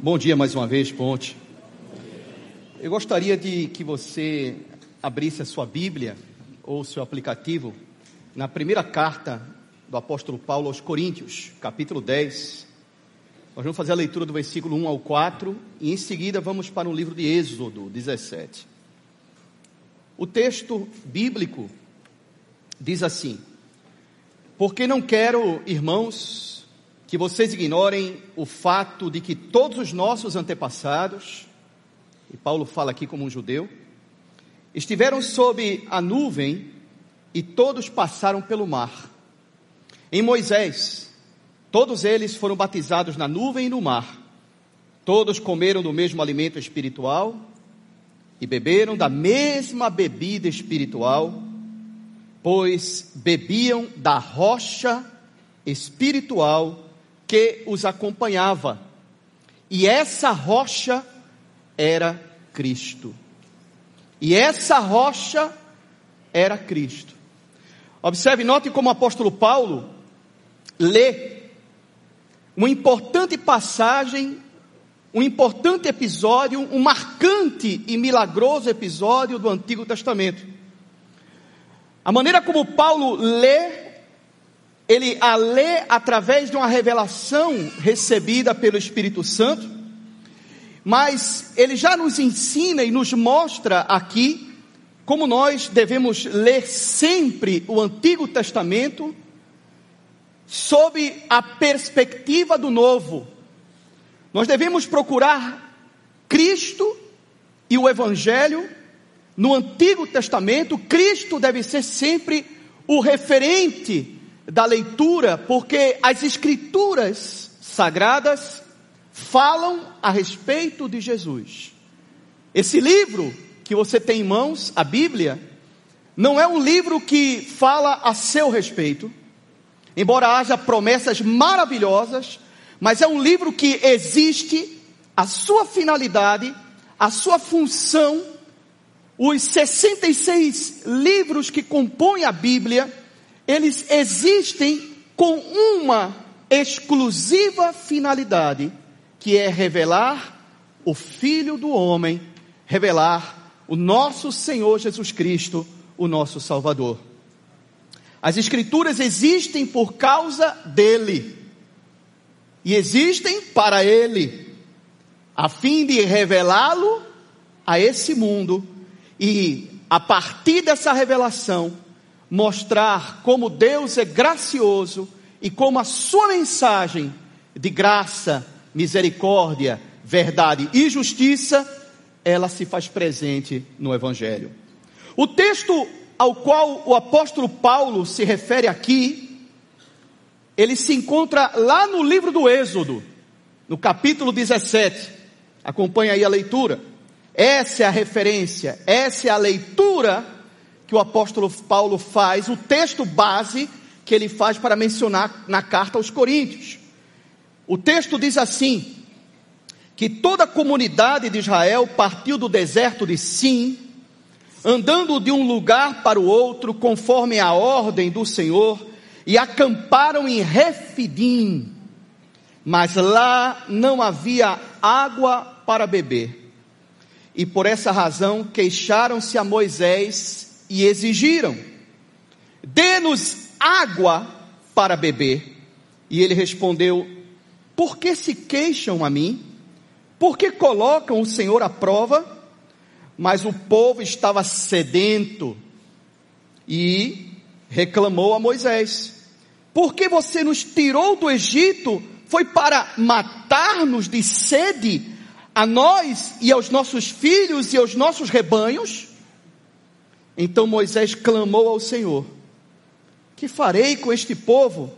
Bom dia mais uma vez, Ponte. Eu gostaria de que você abrisse a sua Bíblia ou seu aplicativo na primeira carta do apóstolo Paulo aos Coríntios, capítulo 10. Nós vamos fazer a leitura do versículo 1 ao 4 e em seguida vamos para o livro de Êxodo 17. O texto bíblico diz assim: Porque não quero, irmãos, que vocês ignorem o fato de que todos os nossos antepassados, e Paulo fala aqui como um judeu, estiveram sob a nuvem e todos passaram pelo mar. Em Moisés, todos eles foram batizados na nuvem e no mar. Todos comeram do mesmo alimento espiritual e beberam da mesma bebida espiritual, pois bebiam da rocha espiritual que os acompanhava. E essa rocha era Cristo. E essa rocha era Cristo. Observe, note como o apóstolo Paulo lê uma importante passagem, um importante episódio, um marcante e milagroso episódio do Antigo Testamento. A maneira como Paulo lê ele a lê através de uma revelação recebida pelo Espírito Santo, mas ele já nos ensina e nos mostra aqui como nós devemos ler sempre o Antigo Testamento sob a perspectiva do Novo. Nós devemos procurar Cristo e o Evangelho no Antigo Testamento. Cristo deve ser sempre o referente da leitura, porque as escrituras sagradas falam a respeito de Jesus. Esse livro que você tem em mãos, a Bíblia, não é um livro que fala a seu respeito, embora haja promessas maravilhosas, mas é um livro que existe, a sua finalidade, a sua função, os 66 livros que compõem a Bíblia, eles existem com uma exclusiva finalidade, que é revelar o Filho do Homem, revelar o nosso Senhor Jesus Cristo, o nosso Salvador. As Escrituras existem por causa dele, e existem para ele, a fim de revelá-lo a esse mundo, e a partir dessa revelação, mostrar como Deus é gracioso e como a sua mensagem de graça, misericórdia, verdade e justiça, ela se faz presente no Evangelho. O texto ao qual o apóstolo Paulo se refere aqui, ele se encontra lá no livro do Êxodo, no capítulo 17. Acompanhe aí a leitura. Essa é a referência, essa é a leitura que o apóstolo Paulo faz, o texto base que ele faz para mencionar na carta aos Coríntios. O texto diz assim: que toda a comunidade de Israel partiu do deserto de Sim, andando de um lugar para o outro, conforme a ordem do Senhor, e acamparam em Refidim, mas lá não havia água para beber. E por essa razão queixaram-se a Moisés e exigiram: Dê-nos água para beber. E ele respondeu: Por que se queixam a mim? Por que colocam o Senhor à prova? Mas o povo estava sedento e reclamou a Moisés: Por que você nos tirou do Egito? Foi para matar-nos de sede a nós e aos nossos filhos e aos nossos rebanhos? Então Moisés clamou ao Senhor: Que farei com este povo?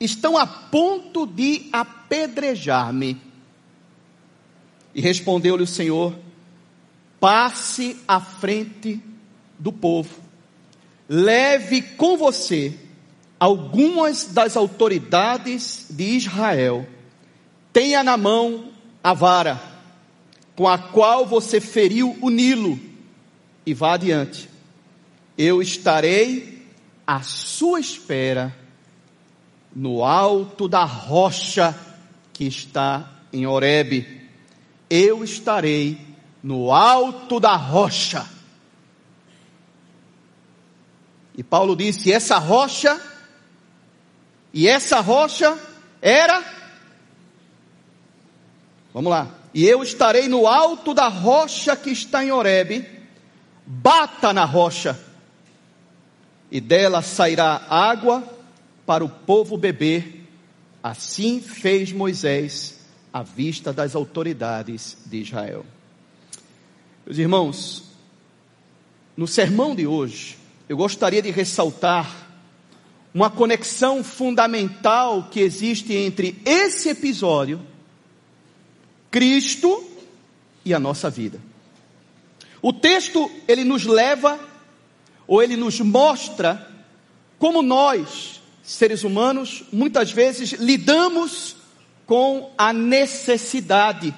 Estão a ponto de apedrejar-me. E respondeu-lhe o Senhor: Passe à frente do povo, leve com você algumas das autoridades de Israel, tenha na mão a vara com a qual você feriu o Nilo e vá adiante. Eu estarei à sua espera no alto da rocha que está em Horebe, eu estarei no alto da rocha. E Paulo disse: essa rocha, e essa rocha era. Vamos lá. E eu estarei no alto da rocha que está em Horebe, bata na rocha, e dela sairá água para o povo beber. Assim fez Moisés à vista das autoridades de Israel. Meus irmãos, no sermão de hoje, eu gostaria de ressaltar uma conexão fundamental que existe entre esse episódio, Cristo e a nossa vida. O texto, ele nos leva, ou ele nos mostra, como nós, seres humanos, muitas vezes lidamos com a necessidade.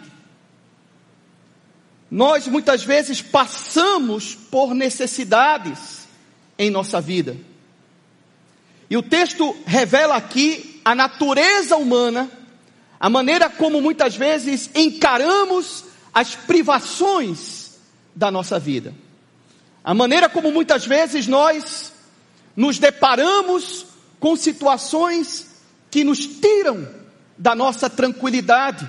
Nós muitas vezes passamos por necessidades em nossa vida. E o texto revela aqui a natureza humana, a maneira como muitas vezes encaramos as privações da nossa vida. A maneira como muitas vezes nós nos deparamos com situações que nos tiram da nossa tranquilidade.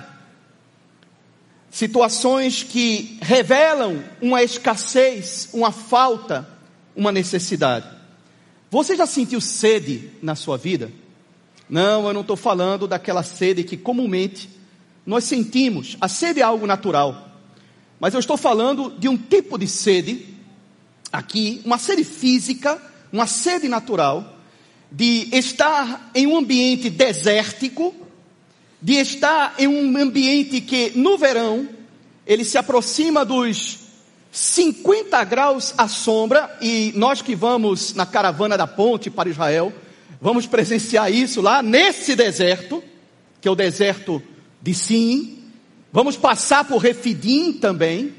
Situações que revelam uma escassez, uma falta, uma necessidade. Você já sentiu sede na sua vida? Não, eu não estou falando daquela sede que comumente nós sentimos. A sede é algo natural. Mas eu estou falando de um tipo de sede, aqui, uma sede física, uma sede natural, de estar em um ambiente desértico, de estar em um ambiente que no verão ele se aproxima dos 50 graus à sombra e nós que vamos na caravana da ponte para Israel, vamos presenciar isso lá nesse deserto, que é o deserto de Sim. Vamos passar por Refidim também.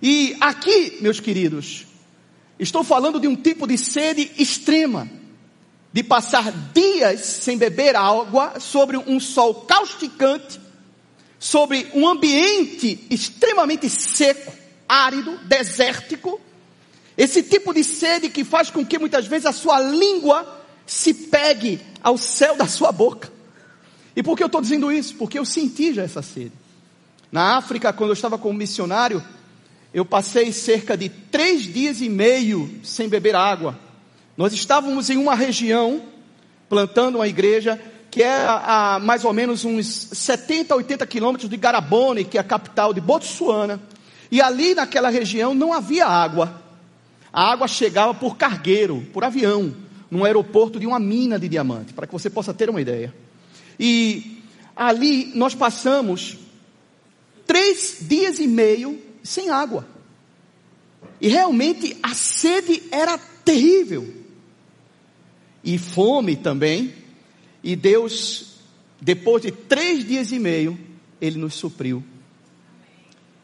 E aqui, meus queridos, estou falando de um tipo de sede extrema de passar dias sem beber água sobre um sol causticante, sobre um ambiente extremamente seco, árido, desértico. Esse tipo de sede que faz com que muitas vezes a sua língua se pegue ao céu da sua boca. E por que eu estou dizendo isso? Porque eu senti já essa sede. Na África, quando eu estava como missionário, eu passei cerca de três dias e meio sem beber água nós estávamos em uma região, plantando uma igreja, que é a, a mais ou menos uns 70, 80 quilômetros de Garabone, que é a capital de Botsuana. E ali naquela região não havia água. A água chegava por cargueiro, por avião, num aeroporto de uma mina de diamante, para que você possa ter uma ideia. E ali nós passamos três dias e meio sem água. E realmente a sede era terrível e fome também. E Deus, depois de três dias e meio, Ele nos supriu.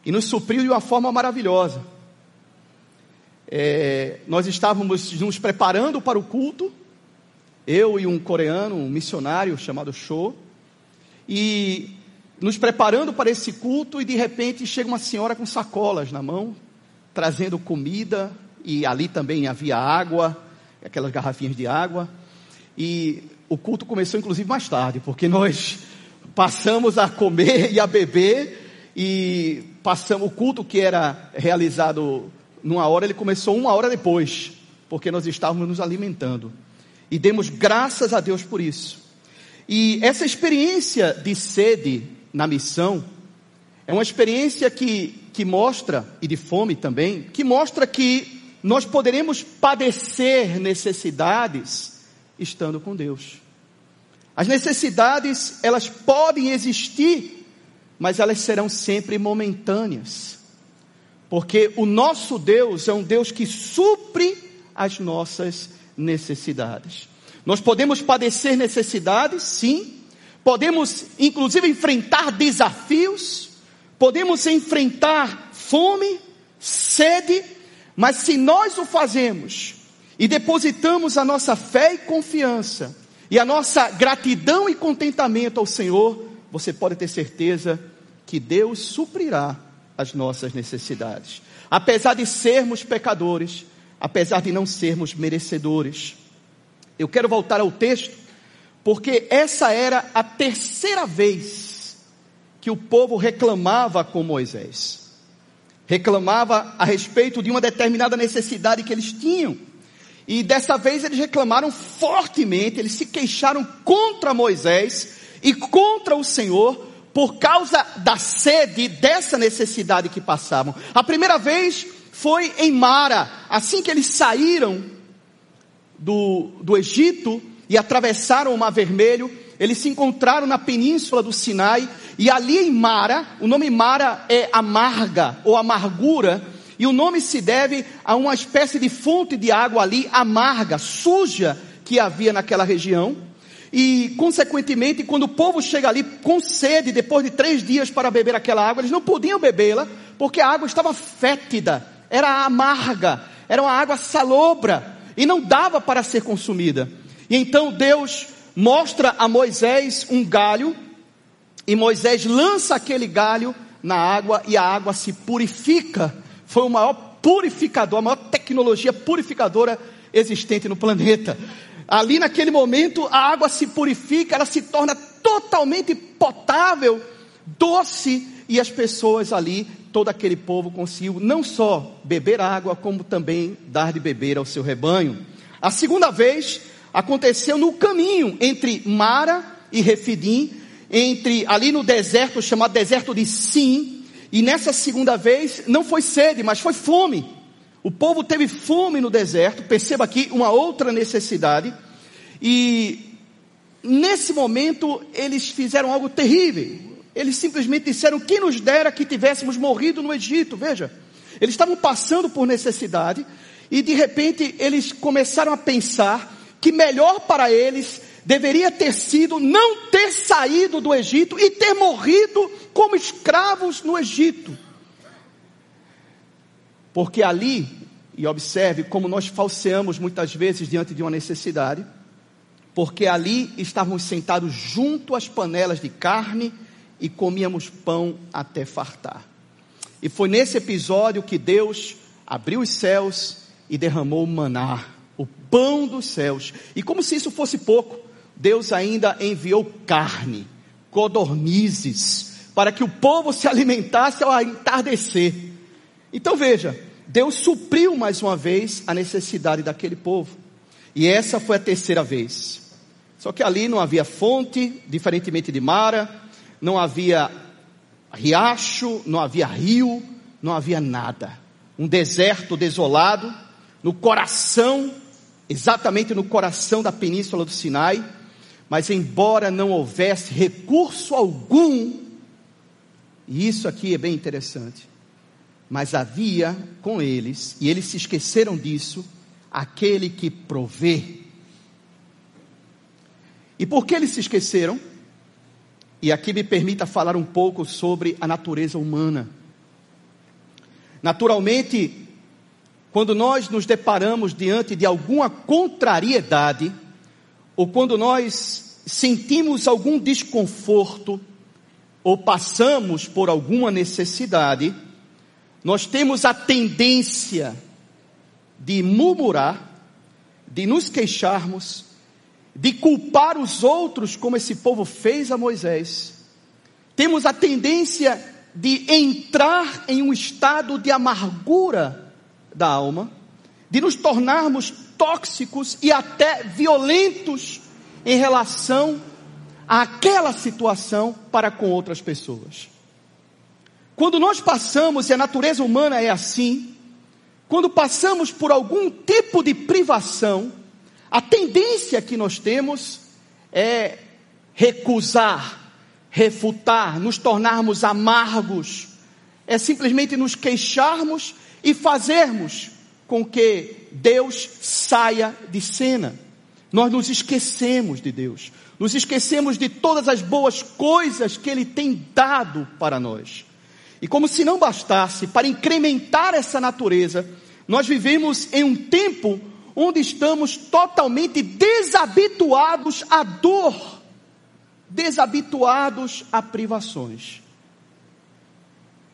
E nos supriu de uma forma maravilhosa. É, nós estávamos nos preparando para o culto, eu e um coreano, um missionário chamado Cho, e nos preparando para esse culto, e de repente chega uma senhora com sacolas na mão, trazendo comida, e ali também havia água, aquelas garrafinhas de água. E o culto começou inclusive mais tarde, porque nós passamos a comer e a beber e passamos o culto que era realizado numa hora, ele começou uma hora depois, porque nós estávamos nos alimentando. E demos graças a Deus por isso. E essa experiência de sede na missão é uma experiência que, que mostra, e de fome também, que mostra que nós poderemos padecer necessidades estando com Deus. As necessidades, elas podem existir, mas elas serão sempre momentâneas. Porque o nosso Deus é um Deus que supre as nossas necessidades. Nós podemos padecer necessidades, sim. Podemos, inclusive, enfrentar desafios. Podemos enfrentar fome, sede, mas se nós o fazemos e depositamos a nossa fé e confiança e a nossa gratidão e contentamento ao Senhor, você pode ter certeza que Deus suprirá as nossas necessidades. Apesar de sermos pecadores, apesar de não sermos merecedores. Eu quero voltar ao texto, porque essa era a terceira vez que o povo reclamava com Moisés. Reclamava a respeito de uma determinada necessidade que eles tinham. E dessa vez eles reclamaram fortemente, eles se queixaram contra Moisés e contra o Senhor por causa da sede dessa necessidade que passavam. A primeira vez foi em Mara, assim que eles saíram do, do Egito e atravessaram o Mar Vermelho, eles se encontraram na península do Sinai, e ali em Mara, o nome Mara é amarga ou amargura, e o nome se deve a uma espécie de fonte de água ali amarga, suja, que havia naquela região. E, consequentemente, quando o povo chega ali com sede, depois de três dias para beber aquela água, eles não podiam bebê-la, porque a água estava fétida, era amarga, era uma água salobra, e não dava para ser consumida. E então Deus mostra a Moisés um galho, e Moisés lança aquele galho na água, e a água se purifica. Foi o maior purificador, a maior tecnologia purificadora existente no planeta. Ali naquele momento a água se purifica, ela se torna totalmente potável, doce, e as pessoas ali, todo aquele povo conseguiu não só beber água, como também dar de beber ao seu rebanho. A segunda vez aconteceu no caminho entre Mara e Refidim, entre ali no deserto chamado deserto de Sim, e nessa segunda vez não foi sede, mas foi fome. O povo teve fome no deserto, perceba aqui uma outra necessidade, e nesse momento eles fizeram algo terrível. Eles simplesmente disseram: que nos dera que tivéssemos morrido no Egito. Veja, eles estavam passando por necessidade, e de repente eles começaram a pensar que melhor para eles deveria ter sido não ter saído do Egito e ter morrido como escravos no Egito. Porque ali, e observe como nós falseamos muitas vezes diante de uma necessidade, porque ali estávamos sentados junto às panelas de carne e comíamos pão até fartar. E foi nesse episódio que Deus abriu os céus e derramou maná, o pão dos céus. E como se isso fosse pouco, Deus ainda enviou carne, codornizes, para que o povo se alimentasse ao entardecer. Então veja, Deus supriu mais uma vez a necessidade daquele povo. E essa foi a terceira vez. Só que ali não havia fonte, diferentemente de Mara, não havia riacho, não havia rio, não havia nada. Um deserto desolado, no coração, exatamente no coração da península do Sinai. Mas embora não houvesse recurso algum, e isso aqui é bem interessante, mas havia com eles, e eles se esqueceram disso, aquele que provê. E por que eles se esqueceram? E aqui me permita falar um pouco sobre a natureza humana. Naturalmente, quando nós nos deparamos diante de alguma contrariedade, ou quando nós sentimos algum desconforto, ou passamos por alguma necessidade, nós temos a tendência de murmurar, de nos queixarmos, de culpar os outros, como esse povo fez a Moisés. Temos a tendência de entrar em um estado de amargura da alma, de nos tornarmos tóxicos e até violentos em relação àquela situação para com outras pessoas. Quando nós passamos, e a natureza humana é assim, quando passamos por algum tipo de privação, a tendência que nós temos é recusar, refutar, nos tornarmos amargos, é simplesmente nos queixarmos e fazermos com que Deus saia de cena. Nós nos esquecemos de Deus, nos esquecemos de todas as boas coisas que Ele tem dado para nós. E como se não bastasse, para incrementar essa natureza, nós vivemos em um tempo onde estamos totalmente desabituados à dor. desabituados a privações.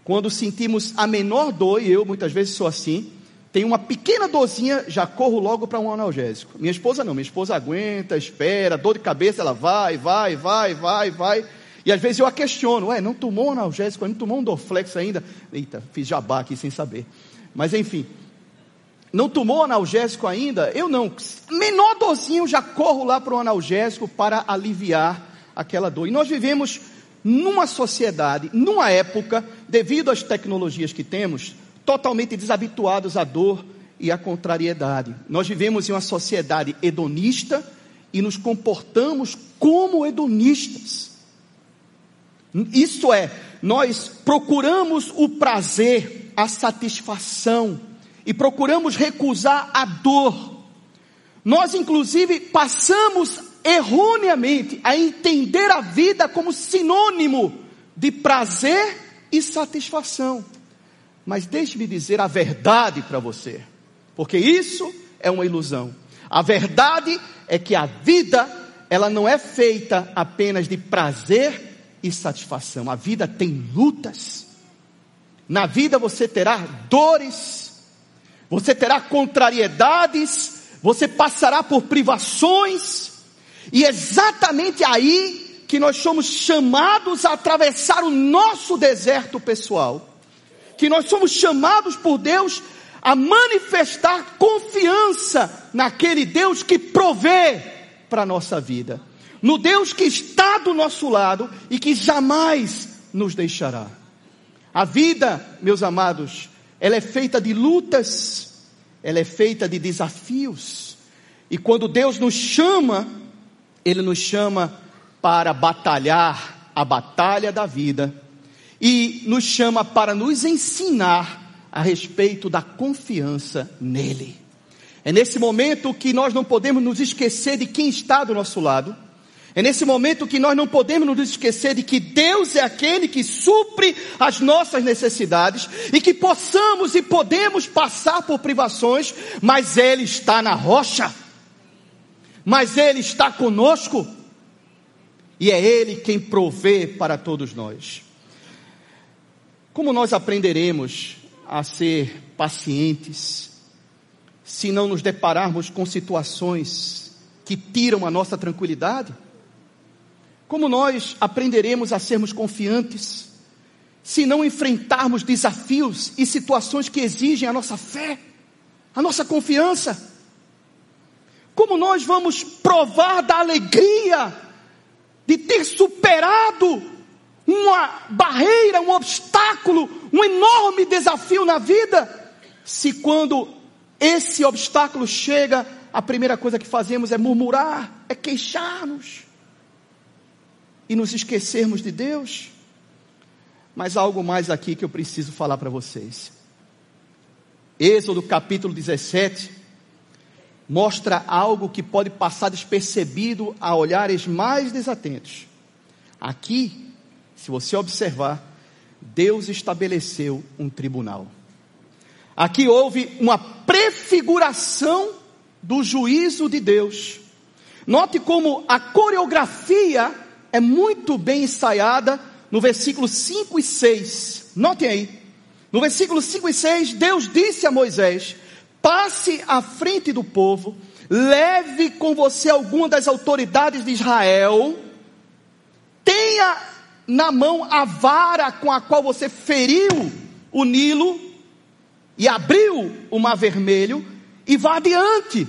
Quando sentimos a menor dor, e eu muitas vezes sou assim, tem uma pequena dorzinha, já corro logo para um analgésico. Minha esposa não, minha esposa aguenta, espera, dor de cabeça, ela vai, vai, vai, vai, vai. E às vezes eu a questiono, ué, não tomou um analgésico, não tomou um Dorflex ainda? Eita, fiz jabá aqui sem saber. Mas enfim, não tomou analgésico ainda? Eu não. Menor dorzinho, já corro lá para o analgésico para aliviar aquela dor. E nós vivemos numa sociedade, numa época, devido às tecnologias que temos, totalmente desabituados à dor e à contrariedade. Nós vivemos em uma sociedade hedonista e nos comportamos como hedonistas. Isso é, nós procuramos o prazer, a satisfação e procuramos recusar a dor. Nós, inclusive, passamos erroneamente a entender a vida como sinônimo de prazer e satisfação. Mas deixe-me dizer a verdade para você, porque isso é uma ilusão. A verdade é que a vida, ela não é feita apenas de prazer e satisfação. A vida tem lutas. Na vida você terá dores, você terá contrariedades, você passará por privações, e exatamente aí que nós somos chamados a atravessar o nosso deserto pessoal. Que nós somos chamados por Deus a manifestar confiança naquele Deus que provê para a nossa vida, no Deus que está do nosso lado e que jamais nos deixará. A vida, meus amados, ela é feita de lutas, ela é feita de desafios, e quando Deus nos chama, Ele nos chama para batalhar a batalha da vida e nos chama para nos ensinar a respeito da confiança nele. É nesse momento que nós não podemos nos esquecer de quem está do nosso lado. É nesse momento que nós não podemos nos esquecer de que Deus é aquele que supre as nossas necessidades e que possamos e podemos passar por privações, mas Ele está na rocha, mas Ele está conosco e é Ele quem provê para todos nós. Como nós aprenderemos a ser pacientes se não nos depararmos com situações que tiram a nossa tranquilidade? Como nós aprenderemos a sermos confiantes se não enfrentarmos desafios e situações que exigem a nossa fé, a nossa confiança? Como nós vamos provar da alegria de ter superado uma barreira, um obstáculo, um enorme desafio na vida, se quando esse obstáculo chega, a primeira coisa que fazemos é murmurar, é queixar-nos e nos esquecermos de Deus. Mas há algo mais aqui que eu preciso falar para vocês. Êxodo capítulo 17 mostra algo que pode passar despercebido a olhares mais desatentos. Aqui se você observar, Deus estabeleceu um tribunal. Aqui houve uma prefiguração do juízo de Deus. Note como a coreografia é muito bem ensaiada no versículo 5 e 6. Notem aí. No versículo 5 e 6, Deus disse a Moisés: passe à frente do povo, leve com você alguma das autoridades de Israel, tenha na mão a vara com a qual você feriu o Nilo e abriu o mar vermelho e vá adiante.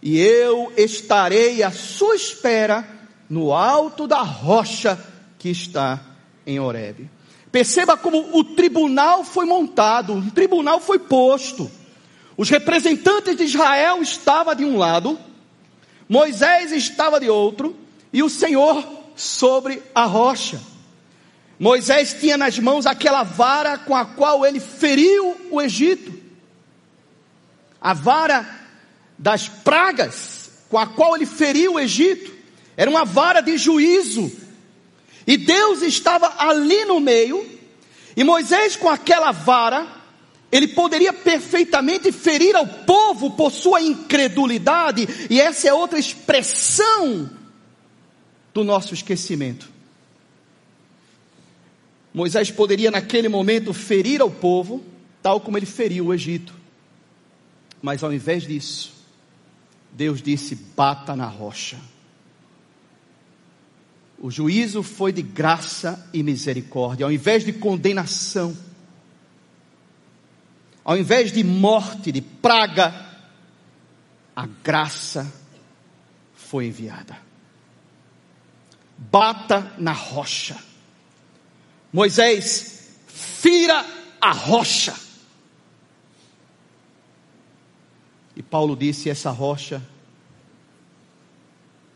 E eu estarei à sua espera no alto da rocha que está em Horebe. Perceba como o tribunal foi montado, o tribunal foi posto. Os representantes de Israel estavam de um lado, Moisés estava de outro, e o Senhor sobre a rocha. Moisés tinha nas mãos aquela vara com a qual ele feriu o Egito. A vara das pragas com a qual ele feriu o Egito. Era uma vara de juízo. E Deus estava ali no meio. E Moisés, com aquela vara, ele poderia perfeitamente ferir ao povo por sua incredulidade. E essa é outra expressão do nosso esquecimento. Moisés poderia naquele momento ferir ao povo, tal como ele feriu o Egito. Mas ao invés disso, Deus disse: bata na rocha. O juízo foi de graça e misericórdia, ao invés de condenação, ao invés de morte, de praga, a graça foi enviada. Bata na rocha. Moisés, fira a rocha. E Paulo disse: essa rocha,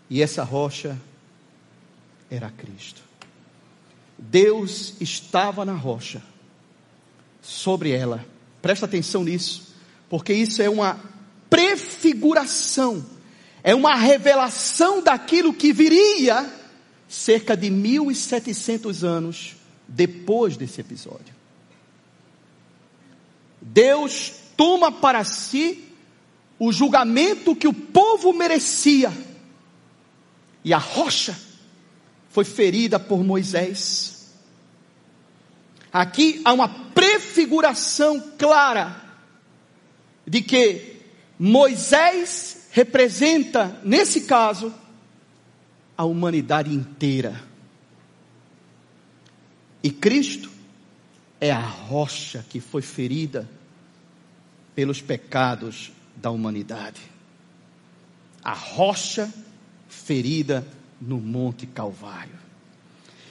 e essa rocha era Cristo. Deus estava na rocha, sobre ela. Presta atenção nisso, porque isso é uma prefiguração, é uma revelação daquilo que viria cerca de 1700 anos depois desse episódio. Deus toma para si o julgamento que o povo merecia. E a rocha foi ferida por Moisés. Aqui há uma prefiguração clara de que Moisés representa, nesse caso, a humanidade inteira. E Cristo é a rocha que foi ferida pelos pecados da humanidade. A rocha ferida no Monte Calvário.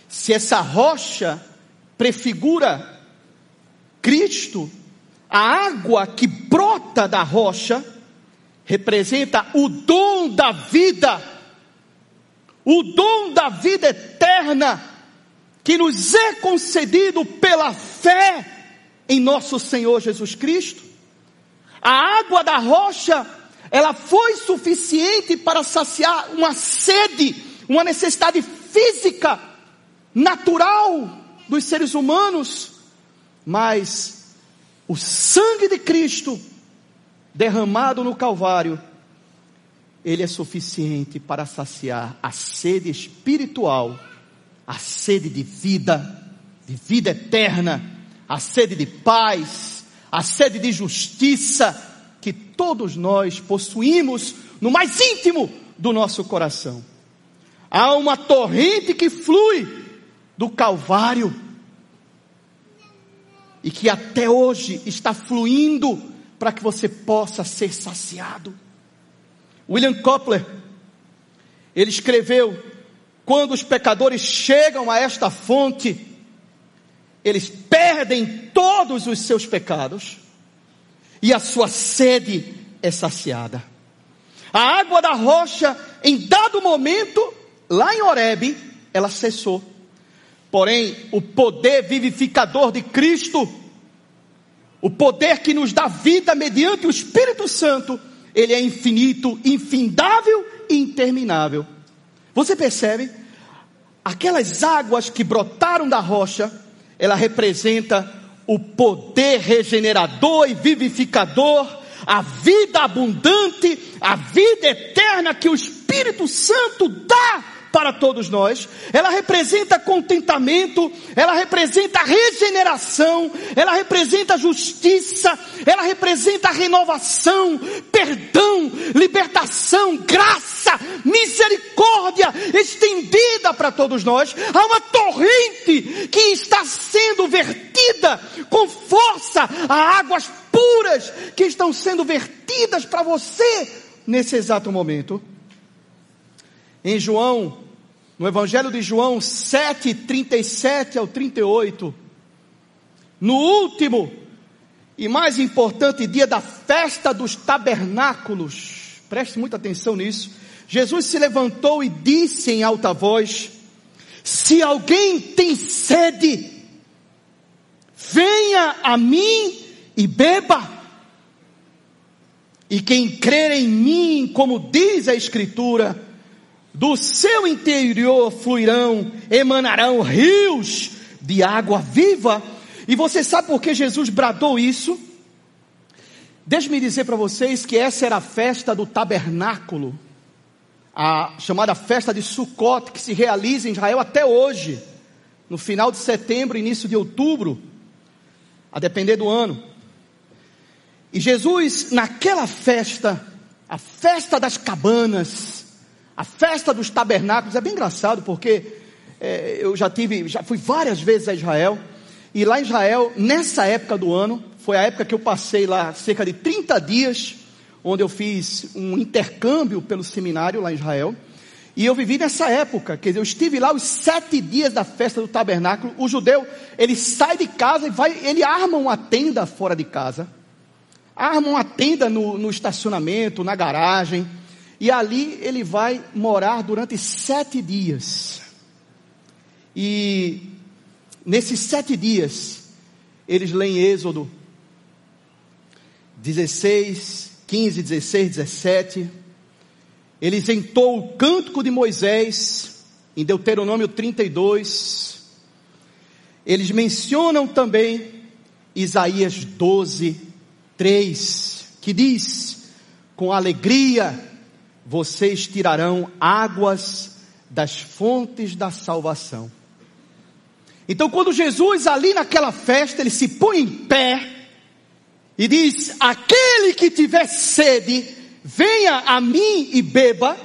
Se essa rocha prefigura Cristo, a água que brota da rocha representa o dom da vida, o dom da vida eterna que nos é concedido pela fé em nosso Senhor Jesus Cristo. A água da rocha, ela foi suficiente para saciar uma sede uma necessidade física, natural dos seres humanos, mas o sangue de Cristo derramado no Calvário, ele é suficiente para saciar a sede espiritual, a sede de vida, de vida eterna, a sede de paz, a sede de justiça que todos nós possuímos no mais íntimo do nosso coração. Há uma torrente que flui do Calvário e que até hoje está fluindo para que você possa ser saciado. William Copler, ele escreveu: quando os pecadores chegam a esta fonte, eles perdem todos os seus pecados e a sua sede é saciada. A água da rocha, em dado momento, lá em Horebe, ela cessou. Porém, o poder vivificador de Cristo, o poder que nos dá vida mediante o Espírito Santo, ele é infinito, infindável e interminável. Você percebe? Aquelas águas que brotaram da rocha, ela representa o poder regenerador e vivificador, a vida abundante, a vida eterna que o Espírito Santo dá para todos nós, ela representa contentamento, ela representa regeneração, ela representa justiça, ela representa renovação, perdão, libertação, graça, misericórdia estendida para todos nós. Há uma torrente que está sendo vertida com força, há águas puras que estão sendo vertidas para você nesse exato momento. Em João no Evangelho de João 7, 37 ao 38, no último e mais importante dia da festa dos tabernáculos, preste muita atenção nisso. Jesus se levantou e disse em alta voz: Se alguém tem sede, venha a mim e beba. E quem crer em mim, como diz a Escritura, do seu interior fluirão, emanarão rios de água viva. E você sabe por que Jesus bradou isso? Deixe-me dizer para vocês que essa era a festa do tabernáculo. a chamada festa de Sukkot, que se realiza em Israel até hoje, no final de setembro, início de outubro, a depender do ano. E Jesus, naquela festa, a festa das cabanas, a festa dos tabernáculos, é bem engraçado porque é, eu já tive, já fui várias vezes a Israel, e lá em Israel, nessa época do ano, foi a época que eu passei lá cerca de 30 dias, onde eu fiz um intercâmbio pelo seminário lá em Israel. E eu vivi nessa época, quer dizer, eu estive lá os sete dias da festa do tabernáculo. O judeu, ele sai de casa e vai, ele arma uma tenda fora de casa, arma uma tenda no, no estacionamento, na garagem, e ali ele vai morar durante sete dias. E nesses sete dias, eles leem Êxodo 16, 15, 16, 17. Eles entoam o cântico de Moisés em Deuteronômio 32. Eles mencionam também Isaías 12, 3, que diz: Com alegria vocês tirarão águas das fontes da salvação. Então, quando Jesus ali naquela festa, ele se põe em pé e diz: Aquele que tiver sede, venha a mim e beba.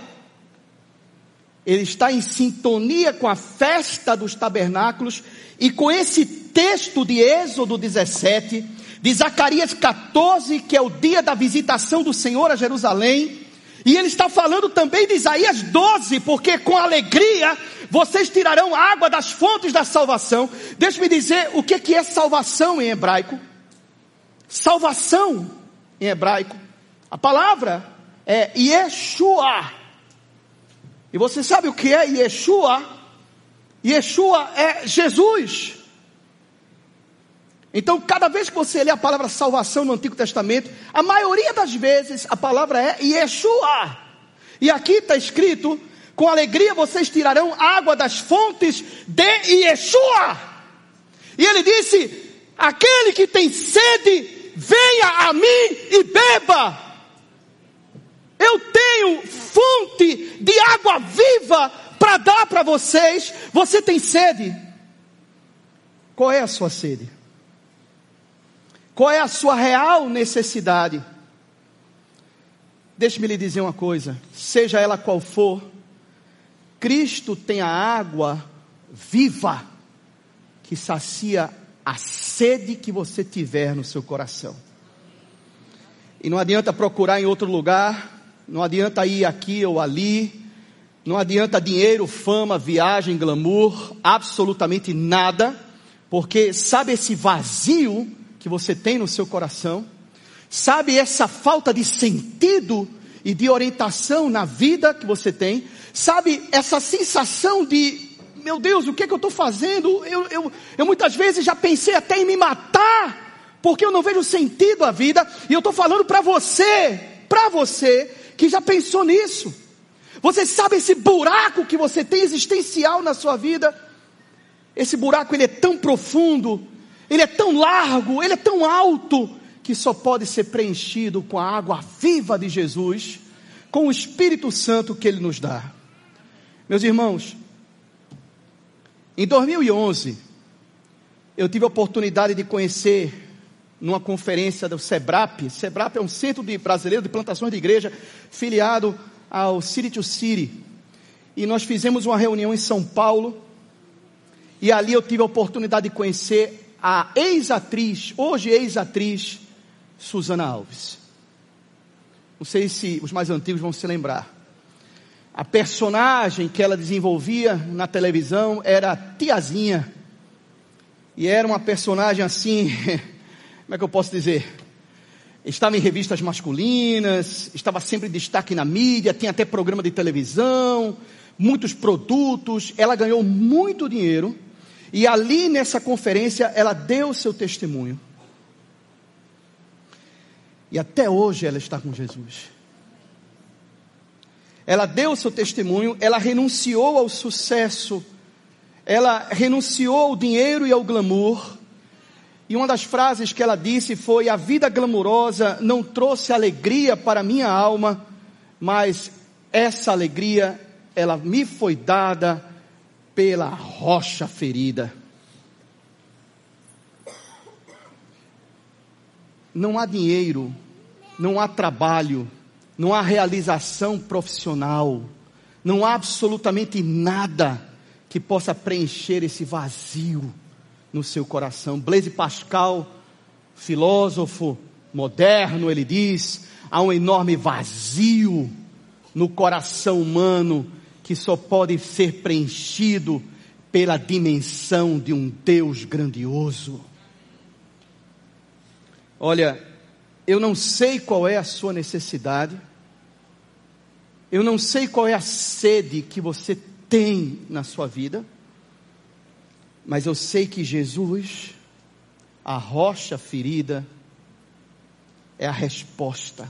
Ele está em sintonia com a festa dos tabernáculos e com esse texto de Êxodo 17, de Zacarias 14, que é o dia da visitação do Senhor a Jerusalém. E ele está falando também de Isaías 12, porque com alegria vocês tirarão água das fontes da salvação. Deixe-me dizer o que é salvação em hebraico. Salvação em hebraico, a palavra é Yeshua. E você sabe o que é Yeshua? Yeshua é Jesus. Então, cada vez que você lê a palavra salvação no Antigo Testamento, a maioria das vezes a palavra é Yeshua. E aqui está escrito: com alegria vocês tirarão água das fontes de Yeshua. E ele disse: aquele que tem sede, venha a mim e beba. Eu tenho fonte de água viva para dar para vocês. Você tem sede? Qual é a sua sede? Qual é a sua real necessidade? Deixe-me lhe dizer uma coisa: seja ela qual for, Cristo tem a água viva que sacia a sede que você tiver no seu coração. E não adianta procurar em outro lugar, não adianta ir aqui ou ali, não adianta dinheiro, fama, viagem, glamour, absolutamente nada, porque sabe esse vazio que você tem no seu coração? Sabe essa falta de sentido e de orientação na vida que você tem? Sabe essa sensação de meu Deus, o que é que eu estou fazendo? Eu, eu, eu muitas vezes já pensei até em me matar, porque eu não vejo sentido à vida, e eu estou falando para você, para você, que já pensou nisso. Você sabe esse buraco que você tem existencial na sua vida? Esse buraco ele é tão profundo, ele é tão largo, ele é tão alto, que só pode ser preenchido com a água viva de Jesus, com o Espírito Santo que ele nos dá. Meus irmãos, em 2011, eu tive a oportunidade de conhecer numa conferência do SEBRAP. SEBRAP é um centro de brasileiro de plantações de igreja filiado ao City to City. E nós fizemos uma reunião em São Paulo. E ali eu tive a oportunidade de conhecer a ex-atriz, hoje ex-atriz, Suzana Alves. Não sei se os mais antigos vão se lembrar. A personagem que ela desenvolvia na televisão era a Tiazinha. E era uma personagem assim, como é que eu posso dizer? Estava em revistas masculinas, estava sempre em destaque na mídia, tinha até programa de televisão, muitos produtos. Ela ganhou muito dinheiro. E ali nessa conferência ela deu seu testemunho. E até hoje ela está com Jesus ela deu o seu testemunho, ela renunciou ao sucesso, ela renunciou ao dinheiro e ao glamour. E uma das frases que ela disse foi: A vida glamurosa não trouxe alegria para minha alma, mas essa alegria, ela me foi dada pela rocha ferida. Não há dinheiro, não há trabalho, não há realização profissional, não há absolutamente nada que possa preencher esse vazio no seu coração. Blaise Pascal, filósofo moderno, ele diz: há um enorme vazio no coração humano que só pode ser preenchido pela dimensão de um Deus grandioso. Olha, eu não sei qual é a sua necessidade, eu não sei qual é a sede que você tem na sua vida, mas eu sei que Jesus, a rocha ferida, é a resposta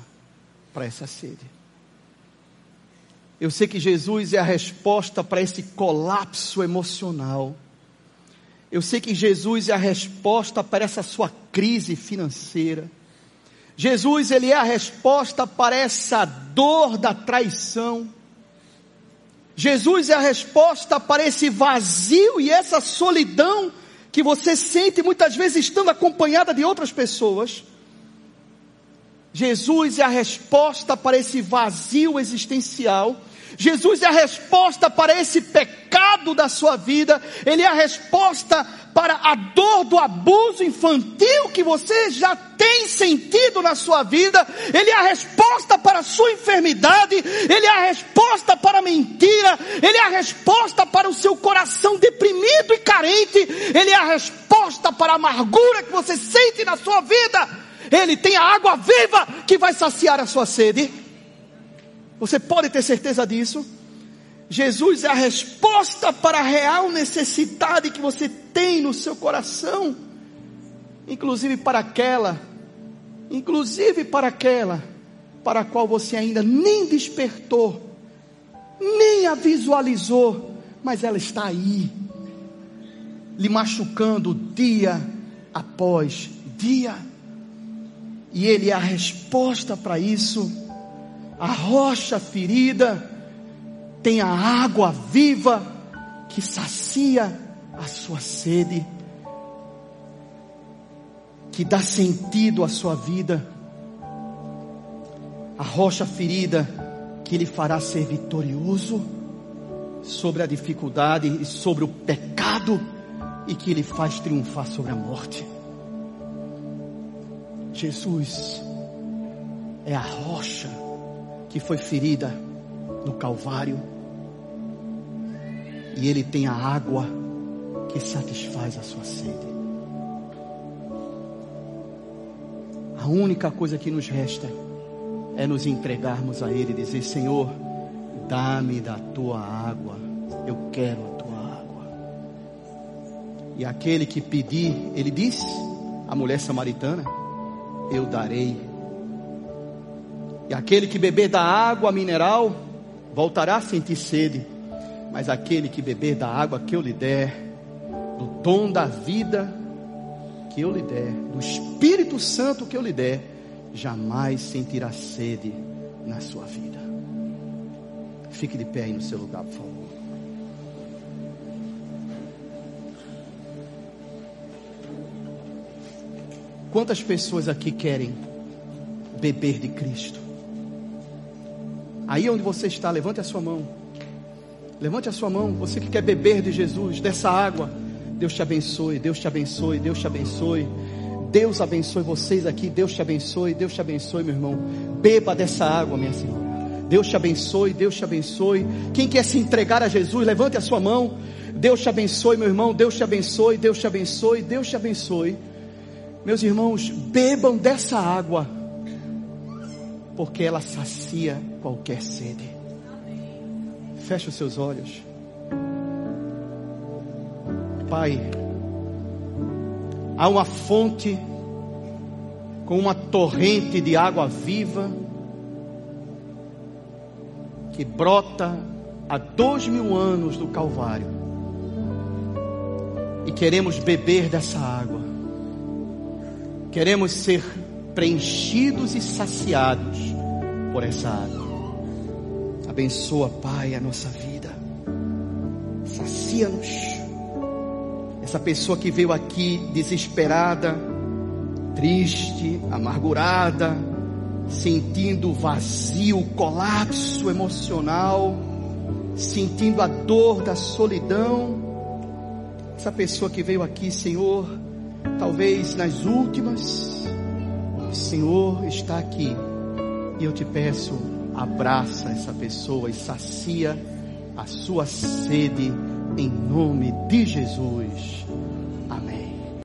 para essa sede. Eu sei que Jesus é a resposta para esse colapso emocional. Eu sei que Jesus é a resposta para essa sua crise financeira. Jesus, ele é a resposta para essa dor da traição. Jesus é a resposta para esse vazio e essa solidão que você sente muitas vezes estando acompanhada de outras pessoas. Jesus é a resposta para esse vazio existencial. Jesus é a resposta para esse pecado da sua vida, Ele é a resposta para a dor do abuso infantil que você já tem sentido na sua vida, Ele é a resposta para a sua enfermidade, Ele é a resposta para a mentira, Ele é a resposta para o seu coração deprimido e carente, Ele é a resposta para a amargura que você sente na sua vida, Ele tem a água viva que vai saciar a sua sede. Você pode ter certeza disso. Jesus é a resposta para a real necessidade que você tem no seu coração, inclusive para aquela, inclusive para aquela para a qual você ainda nem despertou, nem a visualizou, mas ela está aí, lhe machucando dia após dia, e Ele é a resposta para isso a rocha ferida tem a água viva que sacia a sua sede, que dá sentido à sua vida. A rocha ferida que lhe fará ser vitorioso sobre a dificuldade e sobre o pecado e que lhe faz triunfar sobre a morte. Jesus é a rocha que foi ferida no Calvário. E Ele tem a água que satisfaz a sua sede. A única coisa que nos resta é nos entregarmos a Ele e dizer: Senhor, dá-me da tua água, eu quero a tua água. E aquele que pedir, ele disse, a mulher samaritana: Eu darei e aquele que beber da água mineral voltará a sentir sede, mas aquele que beber da água que eu lhe der, do dom da vida que eu lhe der, do Espírito Santo que eu lhe der, jamais sentirá sede na sua vida. Fique de pé aí no seu lugar, por favor. Quantas pessoas aqui querem beber de Cristo? Aí onde você está, levante a sua mão. Levante a sua mão, você que quer beber de Jesus, dessa água. Deus te abençoe, Deus te abençoe, Deus te abençoe. Deus abençoe vocês aqui, Deus te abençoe, Deus te abençoe, meu irmão. Beba dessa água, minha senhora. Deus te abençoe, Deus te abençoe. Quem quer se entregar a Jesus, levante a sua mão. Deus te abençoe, meu irmão. Deus te abençoe, Deus te abençoe, Deus te abençoe. Meus irmãos, bebam dessa água porque ela sacia qualquer sede. Feche os seus olhos. Pai, há uma fonte com uma torrente de água viva que brota há dois mil anos do Calvário e queremos beber dessa água, queremos ser preenchidos e saciados por essa água. Abençoa, Pai, a nossa vida. Sacia-nos. Essa pessoa que veio aqui desesperada, triste, amargurada, sentindo vazio, colapso emocional, sentindo a dor da solidão. Essa pessoa que veio aqui, Senhor, talvez nas últimas, o Senhor está aqui e eu te peço, abraça essa pessoa e sacia a sua sede em nome de Jesus.